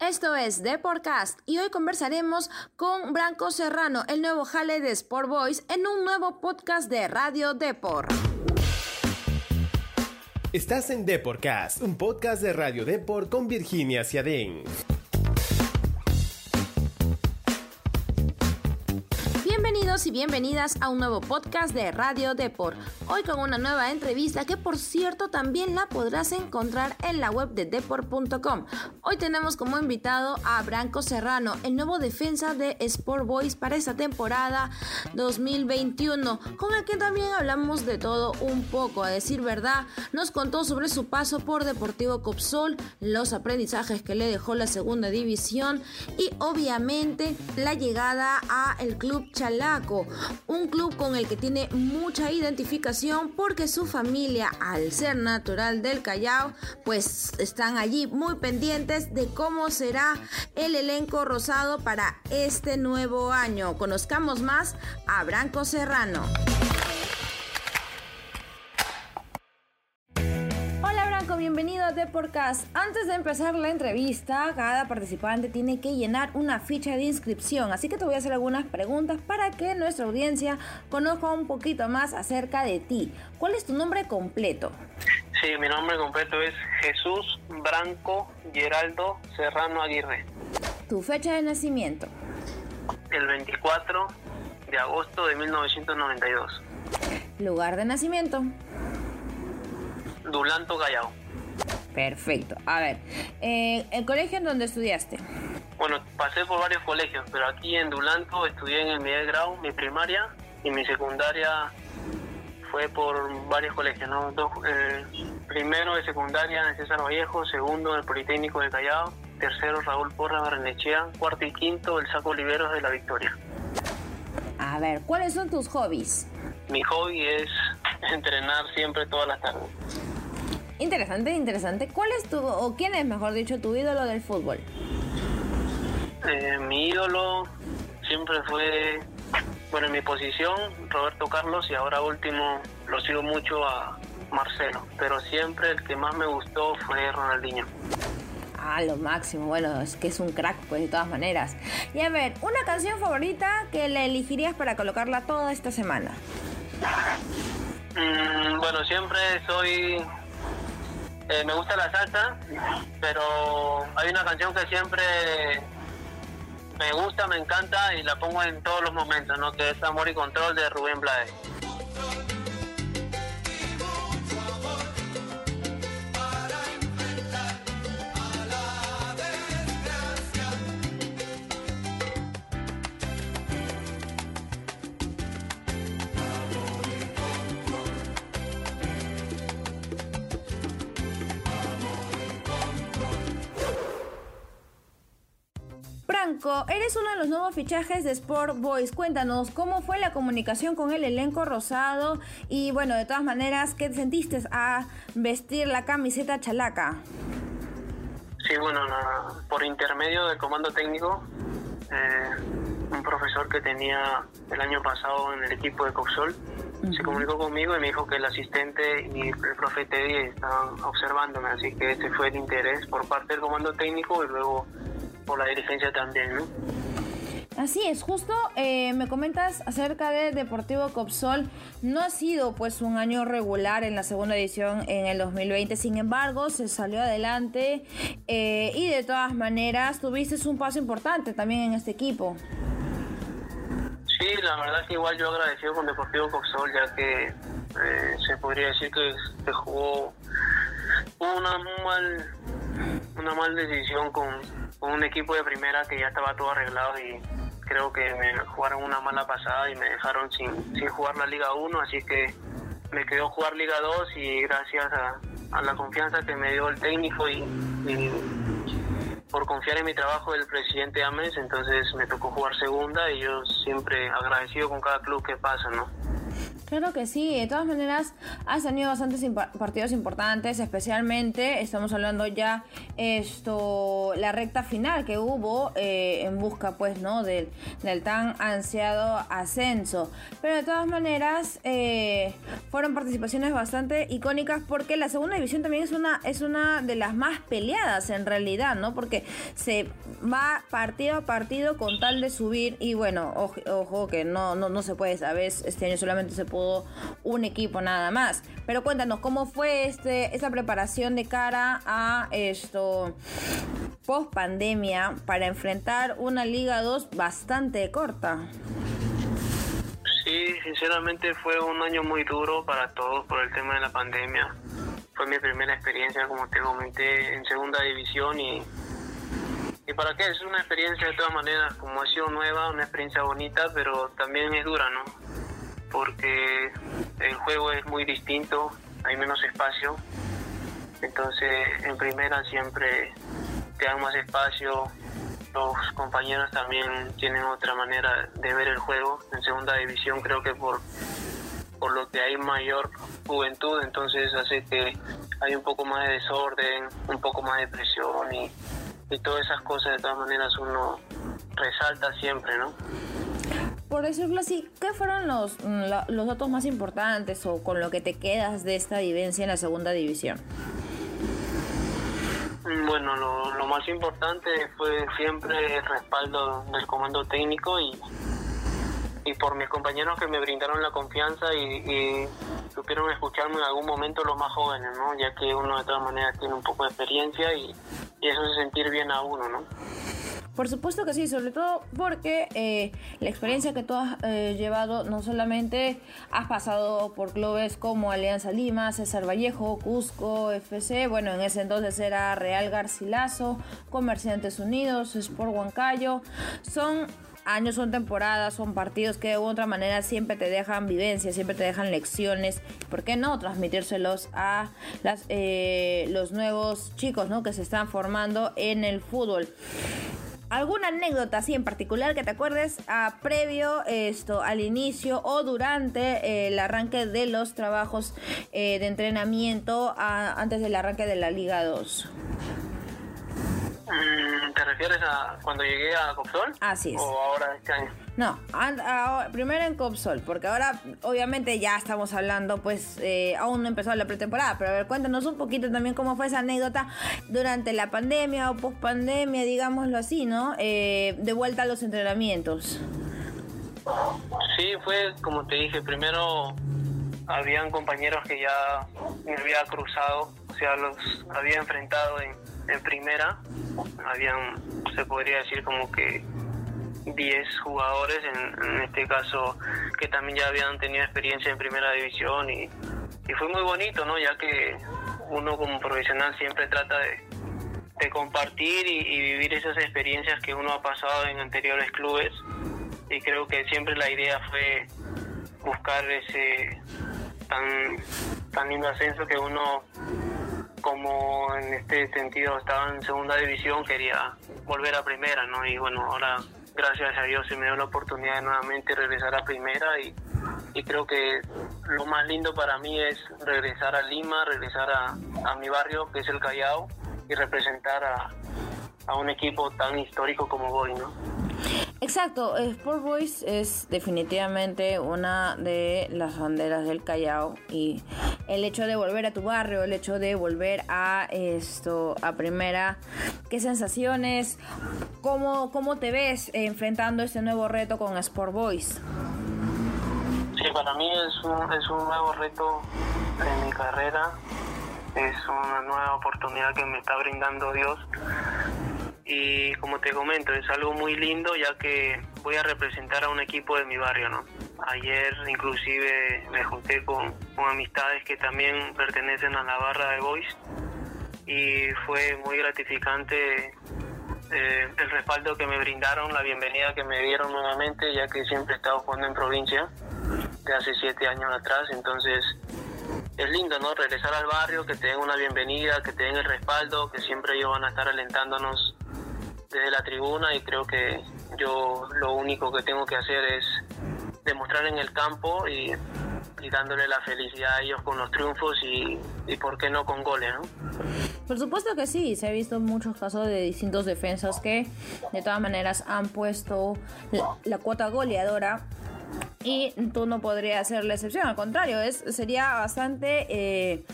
Esto es Deporcast y hoy conversaremos con Branco Serrano, el nuevo jale de Sport Boys, en un nuevo podcast de Radio Deport. Estás en Deporcast, un podcast de Radio Deport con Virginia Ciadén. Y bienvenidas a un nuevo podcast de Radio Deport. Hoy con una nueva entrevista que por cierto también la podrás encontrar en la web de deport.com. Hoy tenemos como invitado a Branco Serrano, el nuevo defensa de Sport Boys para esta temporada 2021, con el que también hablamos de todo un poco. A decir verdad, nos contó sobre su paso por Deportivo Copsol, los aprendizajes que le dejó la segunda división y obviamente la llegada a el club Chalá un club con el que tiene mucha identificación porque su familia, al ser natural del Callao, pues están allí muy pendientes de cómo será el elenco rosado para este nuevo año. Conozcamos más a Branco Serrano. Bienvenido a The Podcast. Antes de empezar la entrevista, cada participante tiene que llenar una ficha de inscripción, así que te voy a hacer algunas preguntas para que nuestra audiencia conozca un poquito más acerca de ti. ¿Cuál es tu nombre completo? Sí, mi nombre completo es Jesús Branco Geraldo Serrano Aguirre. ¿Tu fecha de nacimiento? El 24 de agosto de 1992. ¿Lugar de nacimiento? Dulanto Callao. Perfecto. A ver, eh, ¿el colegio en donde estudiaste? Bueno, pasé por varios colegios, pero aquí en Dulanto estudié en el Miguel Grau, mi primaria, y mi secundaria fue por varios colegios, ¿no? Eh, primero de secundaria en César Vallejo, segundo en el Politécnico de Callao, tercero Raúl Porra Barrenechea, cuarto y quinto el Saco Oliveros de la Victoria. A ver, ¿cuáles son tus hobbies? Mi hobby es entrenar siempre todas las tardes. Interesante, interesante. ¿Cuál es tu, o quién es, mejor dicho, tu ídolo del fútbol? Eh, mi ídolo siempre fue, bueno, en mi posición, Roberto Carlos, y ahora último lo sigo mucho a Marcelo, pero siempre el que más me gustó fue Ronaldinho. Ah, lo máximo, bueno, es que es un crack, pues de todas maneras. Y a ver, una canción favorita que le elegirías para colocarla toda esta semana. Mm, bueno, siempre soy eh, me gusta la salsa, pero hay una canción que siempre me gusta, me encanta y la pongo en todos los momentos, ¿no? Que es Amor y Control de Rubén Blades. Eres uno de los nuevos fichajes de Sport Boys. Cuéntanos cómo fue la comunicación con el elenco rosado y bueno, de todas maneras, ¿qué sentiste a vestir la camiseta chalaca? Sí, bueno, por intermedio del comando técnico, eh, un profesor que tenía el año pasado en el equipo de Coxol se comunicó conmigo y me dijo que el asistente y el profe Teddy estaban observándome, así que ese fue el interés por parte del comando técnico y luego por la dirigencia también, ¿no? Así es, justo eh, me comentas acerca de Deportivo Copsol. No ha sido pues un año regular en la segunda edición en el 2020, sin embargo se salió adelante eh, y de todas maneras tuviste un paso importante también en este equipo. Sí, la verdad que igual yo agradecido con Deportivo Copsol ya que eh, se podría decir que, se jugó una mal, una mal decisión con un equipo de primera que ya estaba todo arreglado y creo que me jugaron una mala pasada y me dejaron sin, sin jugar la Liga 1, así que me quedó jugar Liga 2 y gracias a, la confianza que me dio el técnico y, por confiar en mi trabajo del presidente Ames, entonces me tocó jugar segunda y yo siempre agradecido con cada club que pasa, ¿no? Claro que sí, de todas maneras has tenido bastantes partidos importantes, especialmente estamos hablando ya esto la recta final que hubo eh, en busca pues no del, del, tan ansiado ascenso. Pero de todas maneras eh, fueron participaciones bastante icónicas porque la segunda división también es una es una de las más peleadas en realidad, ¿no? Porque se va partido a partido con tal de subir y bueno, ojo, ojo que no, no no se puede, sabes, este año solamente se puede un equipo nada más. Pero cuéntanos, ¿cómo fue este, esa preparación de cara a esto post pandemia para enfrentar una Liga 2 bastante corta? Sí, sinceramente fue un año muy duro para todos por el tema de la pandemia. Fue mi primera experiencia, como te en segunda división y y para qué es una experiencia de todas maneras, como ha sido nueva, una experiencia bonita, pero también es dura, ¿no? Porque el juego es muy distinto, hay menos espacio, entonces en primera siempre te dan más espacio, los compañeros también tienen otra manera de ver el juego, en segunda división creo que por, por lo que hay mayor juventud, entonces hace que hay un poco más de desorden, un poco más de presión y, y todas esas cosas de todas maneras uno resalta siempre, ¿no? Por decirlo así, ¿qué fueron los, mm, los datos más importantes o con lo que te quedas de esta vivencia en la segunda división? Bueno, lo, más importante fue siempre el respaldo del comando técnico y, y por mis compañeros que me brindaron la confianza y, supieron escucharme en algún momento los más jóvenes, ¿no? Ya que uno de todas maneras tiene un poco de experiencia y, y eso es sentir bien a uno, ¿no? Por supuesto que sí, sobre todo porque eh, la experiencia que tú has eh, llevado, no solamente has pasado por clubes como Alianza Lima, César Vallejo, Cusco, FC, bueno, en ese entonces era Real Garcilaso, Comerciantes Unidos, Sport Huancayo, son años, son temporadas, son partidos que de otra manera siempre te dejan vivencias, siempre te dejan lecciones. ¿Por qué no transmitírselos a eh, los nuevos chicos ¿no? que se están formando en el fútbol? ¿Alguna anécdota así en particular que te acuerdes a previo esto al inicio o durante eh, el arranque de los trabajos eh, de entrenamiento antes del arranque de la Liga 2? Mm, ¿Te refieres a cuando llegué a Copsol? Así es. ¿O ahora este año? No, primero en Copsol, porque ahora obviamente ya estamos hablando, pues eh, aún no empezó la pretemporada, pero a ver, cuéntanos un poquito también cómo fue esa anécdota durante la pandemia o post pandemia, digámoslo así, ¿no? Eh, de vuelta a los entrenamientos. Sí, fue como te dije, primero habían compañeros que ya me había cruzado, o sea, los había enfrentado en, en primera, habían, se podría decir como que 10 jugadores, en, este caso que también ya habían tenido experiencia en primera división y, fue muy bonito, ¿no? Ya que uno como profesional siempre trata de, de compartir y, vivir esas experiencias que uno ha pasado en anteriores clubes y creo que siempre la idea fue buscar ese tan, tan lindo ascenso que uno como en este sentido estaba en segunda división quería volver a primera, ¿no? Y bueno, ahora gracias a Dios se me dio la oportunidad de nuevamente regresar a primera y, creo que lo más lindo para mí es regresar a Lima, regresar a, mi barrio que es el Callao y representar a, a un equipo tan histórico como Boy, ¿no? Exacto, Sport Boys es definitivamente una de las banderas del Callao y el hecho de volver a tu barrio, el hecho de volver a esto, a primera, qué sensaciones, cómo, cómo te ves enfrentando este nuevo reto con Sport Boys. Sí, para mí es un, es un nuevo reto en mi carrera, es una nueva oportunidad que me está brindando Dios y como te comento es algo muy lindo ya que voy a representar a un equipo de mi barrio no ayer inclusive me junté con, amistades que también pertenecen a la barra de Boys y fue muy gratificante eh, el respaldo que me brindaron la bienvenida que me dieron nuevamente ya que siempre he estado jugando en provincia de hace siete años atrás entonces es lindo, ¿no? Regresar al barrio, que te den una bienvenida, que te den el respaldo, que siempre ellos van a estar alentándonos desde la tribuna y creo que yo lo único que tengo que hacer es demostrar en el campo y dándole la felicidad a ellos con los triunfos y, y por qué no con goles, ¿no? Por supuesto que sí, se ha visto muchos casos de distintos defensas que de todas maneras han puesto la cuota goleadora y tú no podrías ser la excepción, al contrario, es, sería bastante, eh,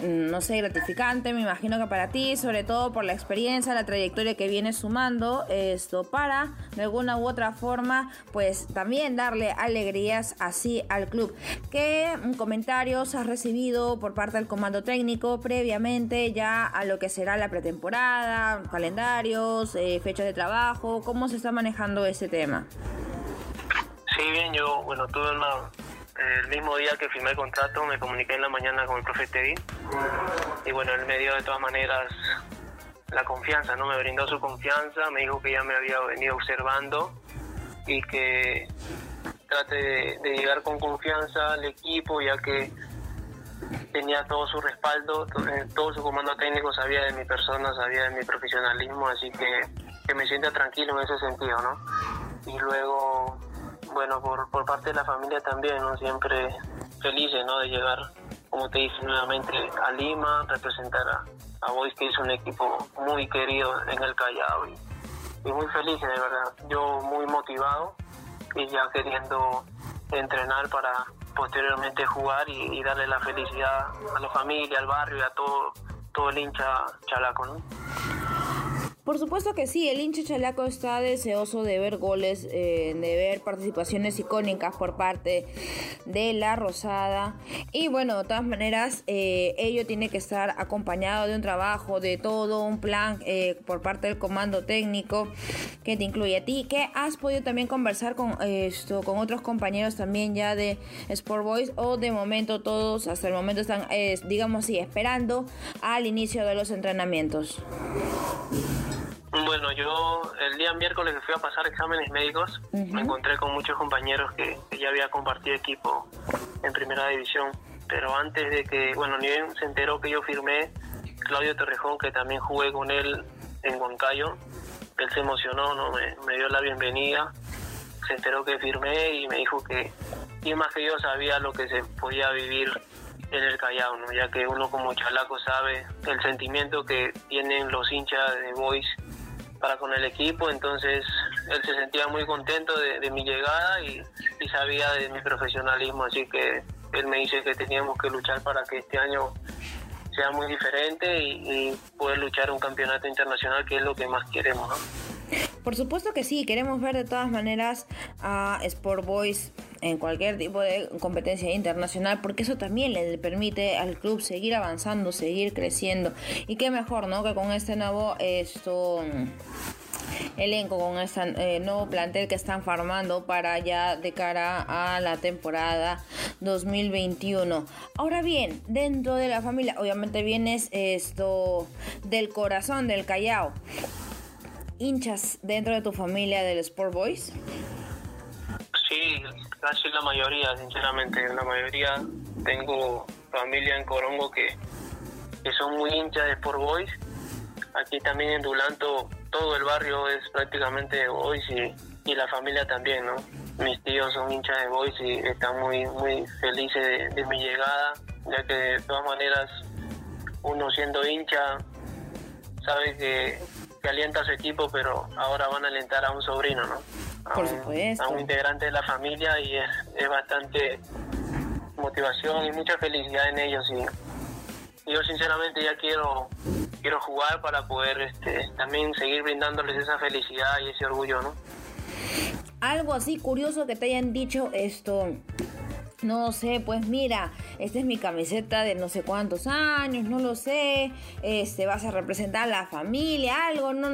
no sé, gratificante, me imagino que para ti, sobre todo por la experiencia, la trayectoria que vienes sumando, esto para, de alguna u otra forma, pues también darle alegrías así al club. ¿Qué comentarios has recibido por parte del comando técnico previamente ya a lo que será la pretemporada, calendarios, eh, fechas de trabajo? ¿Cómo se está manejando ese tema? Bien, yo, bueno, tuve el mismo día que firmé el contrato, me comuniqué en la mañana con el profe Teddy. Y bueno, él me dio de todas maneras la confianza, ¿no? Me brindó su confianza, me dijo que ya me había venido observando y que trate de, de llegar con confianza al equipo, ya que tenía todo su respaldo, eh, todo su comando técnico sabía de mi persona, sabía de mi profesionalismo, así que, que me sienta tranquilo en ese sentido, ¿no? Y luego bueno, por, por parte de la familia también, ¿no? Siempre felices, ¿no? De llegar, como te dije, nuevamente a Lima, representar a, a Boys, que es un equipo muy querido en el Callao y, muy feliz, de verdad. Yo muy motivado y ya queriendo entrenar para posteriormente jugar y, y darle la felicidad a la familia, al barrio y a todo, todo el hincha chalaco, ¿no? Por supuesto que sí, el hincha chalaco está deseoso de ver goles, eh, de ver participaciones icónicas por parte de la Rosada. Y bueno, de todas maneras, eh, ello tiene que estar acompañado de un trabajo, de todo un plan eh, por parte del comando técnico que te incluye a ti, que has podido también conversar con esto, con otros compañeros también ya de Sport Boys, o de momento todos hasta el momento están, digamos así, esperando al inicio de los entrenamientos. Bueno, yo el día miércoles que fui a pasar exámenes médicos, uh -huh. me encontré con muchos compañeros que, que, ya había compartido equipo en primera división. Pero antes de que, bueno, ni bien se enteró que yo firmé, Claudio Torrejón, que también jugué con él en Huancayo, él se emocionó, ¿no? me, me dio la bienvenida, se enteró que firmé y me dijo que, y más que yo sabía lo que se podía vivir en el Callao, ¿no? ya que uno como chalaco sabe el sentimiento que tienen los hinchas de Boys para con el equipo, entonces él se sentía muy contento de, mi llegada y, y, sabía de mi profesionalismo, así que él me dice que teníamos que luchar para que este año sea muy diferente y, y poder luchar un campeonato internacional, que es lo que más queremos. ¿no? Por supuesto que sí, queremos ver de todas maneras a Sport Boys en cualquier tipo de competencia internacional, porque eso también le permite al club seguir avanzando, seguir creciendo. Y qué mejor, ¿no? Que con este nuevo esto elenco, con este eh, nuevo plantel que están formando para ya de cara a la temporada 2021. Ahora bien, dentro de la familia, obviamente vienes esto del corazón del Callao hinchas dentro de tu familia del Sport Boys? Sí, casi la mayoría, sinceramente. La mayoría tengo familia en Corongo que, que son muy hinchas de Sport Boys. Aquí también en Dulanto todo el barrio es prácticamente Boys y, y la familia también, ¿no? Mis tíos son hinchas de Boys y están muy, muy felices de, de mi llegada, ya que de todas maneras uno siendo hincha sabe que que alienta a su equipo, pero ahora van a alentar a un sobrino, ¿no? A Por un, supuesto. A un integrante de la familia y es, es bastante motivación y mucha felicidad en ellos. Y yo sinceramente ya quiero quiero jugar para poder este, también seguir brindándoles esa felicidad y ese orgullo, ¿no? Algo así curioso que te hayan dicho esto, no sé, pues mira, esta es mi camiseta de no sé cuántos años, no lo sé, este, vas a representar a la familia, algo, no,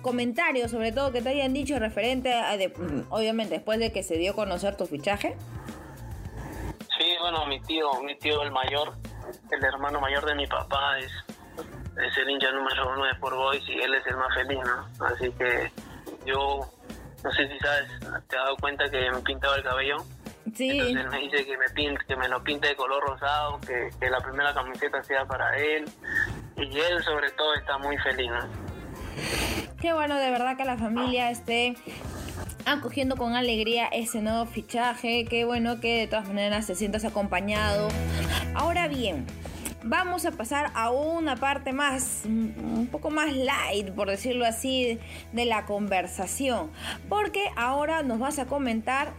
comentarios sobre todo que te hayan dicho referente a, de, obviamente después de que se dio a conocer tu fichaje. Sí, bueno, mi tío, mi tío el mayor, el hermano mayor de mi papá es, es el hincha número uno de Sport Boys y él es el más feliz, ¿no? Así que yo, no sé si sabes, te has dado cuenta que me pintaba el cabello. Sí. Entonces me dice que me, pinte, que me lo pinte de color rosado, que, que, la primera camiseta sea para él. Y él sobre todo está muy feliz, ¿no? Qué bueno, de verdad que la familia esté acogiendo con alegría ese nuevo fichaje, que bueno que de todas maneras te sientas acompañado. Ahora bien, vamos a pasar a una parte más, un poco más light, por decirlo así, de la conversación. Porque ahora nos vas a comentar,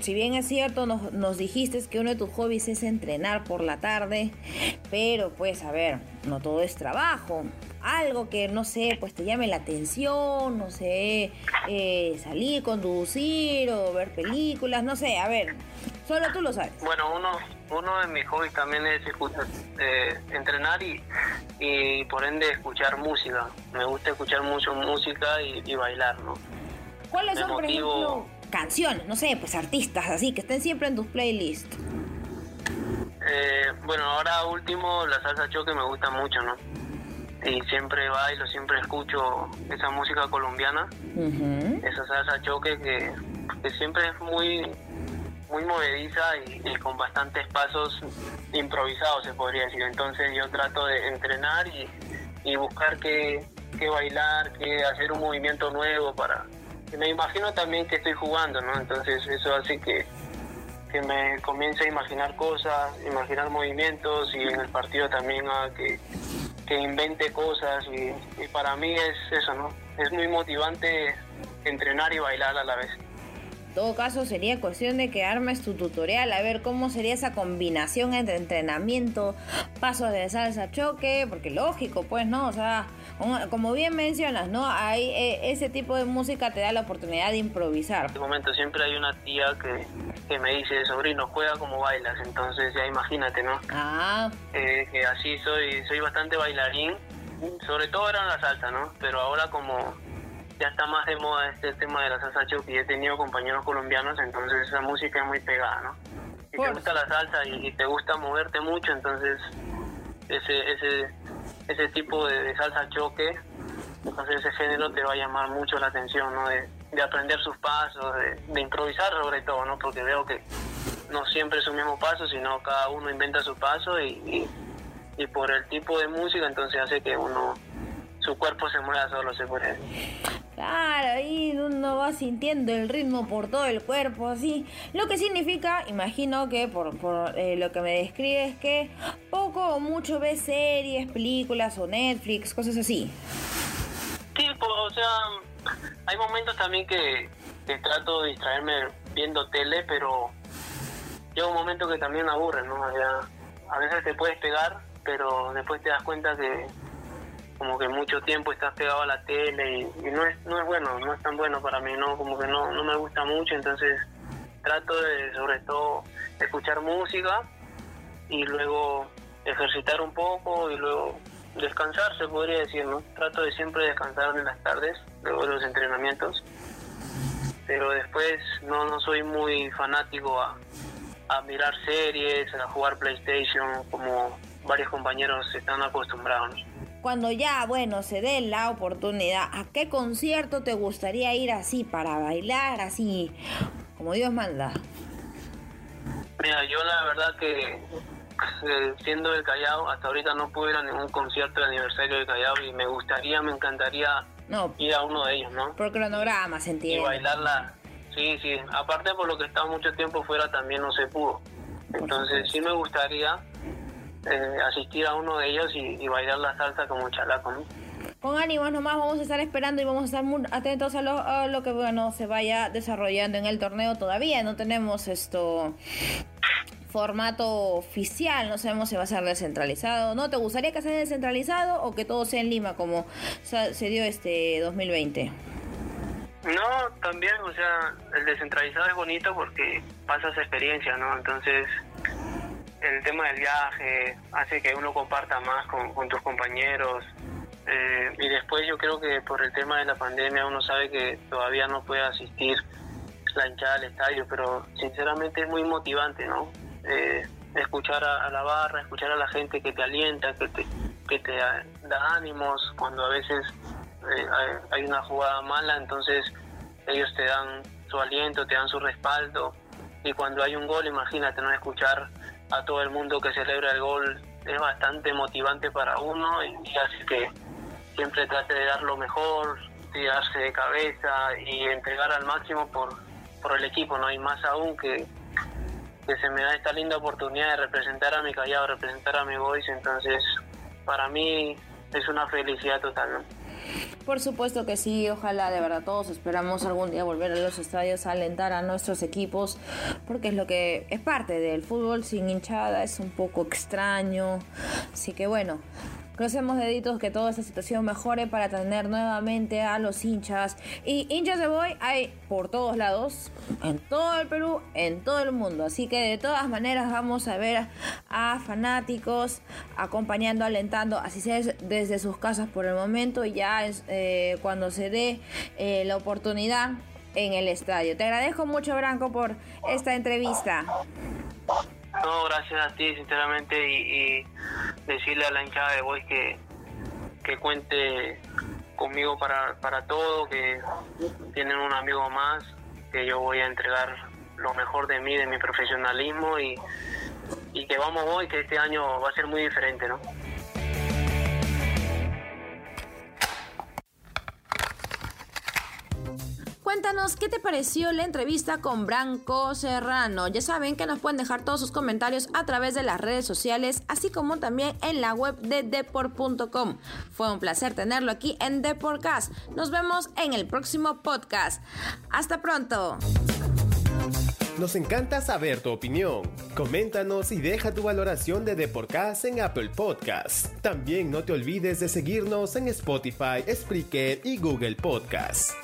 si bien es cierto, nos, nos dijiste que uno de tus hobbies es entrenar por la tarde, pero pues a ver, no todo es trabajo algo que no sé, pues te llame la atención, no sé, eh, salir, conducir o ver películas, no sé, a ver, solo tú lo sabes. Bueno, uno, uno de mis hobbies también es eh, entrenar y, y por ende escuchar música. Me gusta escuchar mucho música y, bailar, ¿no? ¿Cuáles son, por ejemplo, canciones, no sé, pues artistas así, que estén siempre en tus playlists? Eh, bueno, ahora último la salsa choque me gusta mucho, ¿no? y siempre bailo, siempre escucho esa música colombiana, esa salsa choque que, siempre es muy muy movediza y, con bastantes pasos improvisados se podría decir. Entonces yo trato de entrenar y, y buscar qué, bailar, qué hacer un movimiento nuevo para... Me imagino también que estoy jugando, ¿no? Entonces eso hace que, que me comience a imaginar cosas, imaginar movimientos y en el partido también a que que invente cosas y, para mí es eso, ¿no? Es muy motivante entrenar y bailar a la vez. Todo caso sería cuestión de que armes tu tutorial, a ver cómo sería esa combinación entre entrenamiento, pasos de salsa choque, porque lógico, pues, ¿no? O sea, como bien mencionas, ¿no? Hay, eh, ese tipo de música te da la oportunidad de improvisar. En este momento siempre hay una tía que, que me dice, sobrino, juega como bailas, entonces ya imagínate, ¿no? Ah. Eh, que así soy, soy bastante bailarín, sobre todo era en la salsa, ¿no? Pero ahora como ya está más de moda este tema de la salsa choque y he tenido compañeros colombianos, entonces esa música es muy pegada, ¿no? Si te gusta la salsa y, y te gusta moverte mucho, entonces ese, ese ese tipo de, salsa choque, entonces ese género te va a llamar mucho la atención, ¿no? De, aprender sus pasos, de, improvisar sobre todo, ¿no? Porque veo que no siempre es un mismo paso, sino cada uno inventa su paso y, y, por el tipo de música entonces hace que uno su cuerpo se mueva solo, se puede Claro, ahí uno va sintiendo el ritmo por todo el cuerpo, así. Lo que significa, imagino que por, por eh, lo que me describes, que poco o mucho ves series, películas o Netflix, cosas así. Sí, pues, o sea, hay momentos también que, trato de distraerme viendo tele, pero llega un momento que también aburre, ¿no? O sea, a veces te puedes pegar, pero después te das cuenta que como que mucho tiempo estás pegado a la tele y, no es no es bueno no es tan bueno para mí no como que no no me gusta mucho entonces trato de sobre todo escuchar música y luego ejercitar un poco y luego descansar se podría decir no trato de siempre descansar en las tardes luego de los entrenamientos pero después no no soy muy fanático a, a mirar series a jugar PlayStation como varios compañeros están acostumbrados cuando ya, bueno, se dé la oportunidad, ¿a qué concierto te gustaría ir así para bailar, así como Dios manda? Mira, yo la verdad que eh, siendo del Callao, hasta ahorita no pude ir a ningún concierto de aniversario del Callao y me gustaría, me encantaría ir a uno de ellos, ¿no? Por cronograma, se entiende. Y bailarla, sí, sí. Aparte por lo que estaba mucho tiempo fuera también no se pudo. Entonces sí me gustaría eh, asistir a uno de ellos y, bailar la salsa como chalaco, ¿no? Con ánimos nomás vamos a estar esperando y vamos a estar muy atentos a lo, a lo que bueno se vaya desarrollando en el torneo todavía. No tenemos esto formato oficial, no sabemos si va a ser descentralizado. ¿No te gustaría que sea descentralizado o que todo sea en Lima como se dio este 2020? No, también, o sea, el descentralizado es bonito porque pasas experiencia, ¿no? Entonces, el tema del viaje hace que uno comparta más con, tus compañeros. Eh, y después yo creo que por el tema de la pandemia uno sabe que todavía no puede asistir la hinchada al estadio, pero sinceramente es muy motivante, ¿no? Eh, escuchar a, la barra, escuchar a la gente que te alienta, que te, que te da ánimos cuando a veces eh, hay una jugada mala, entonces ellos te dan su aliento, te dan su respaldo y cuando hay un gol, imagínate, no escuchar a todo el mundo que celebra el gol es bastante motivante para uno y, hace que siempre trate de dar lo mejor, tirarse de cabeza y entregar al máximo por, por el equipo, ¿no? Y más aún que, que se me da esta linda oportunidad de representar a mi Callao, representar a mi Boys, entonces para mí es una felicidad total, ¿no? Por supuesto que sí, ojalá de verdad todos esperamos algún día volver a los estadios a alentar a nuestros equipos, porque es lo que es parte del fútbol sin hinchada, es un poco extraño. Así que bueno, Crucemos deditos que toda esta situación mejore para tener nuevamente a los hinchas. Y hinchas de Boy hay por todos lados, en todo el Perú, en todo el mundo. Así que de todas maneras vamos a ver a fanáticos acompañando, alentando, así sea desde sus casas por el momento. Ya es, eh, cuando se dé eh, la oportunidad en el estadio. Te agradezco mucho, Branco, por esta entrevista. No, gracias a ti, sinceramente, y, decirle a la hinchada de Boys que, que cuente conmigo para, para todo, que tienen un amigo más, que yo voy a entregar lo mejor de mí, de mi profesionalismo y, y que vamos hoy, que este año va a ser muy diferente, ¿no? Cuéntanos qué te pareció la entrevista con Branco Serrano. Ya saben que nos pueden dejar todos sus comentarios a través de las redes sociales, así como también en la web de deport.com. Fue un placer tenerlo aquí en Deportcast. Nos vemos en el próximo podcast. Hasta pronto. Nos encanta saber tu opinión. Coméntanos y deja tu valoración de Deporcast en Apple Podcasts. También no te olvides de seguirnos en Spotify, Spreaker y Google Podcasts.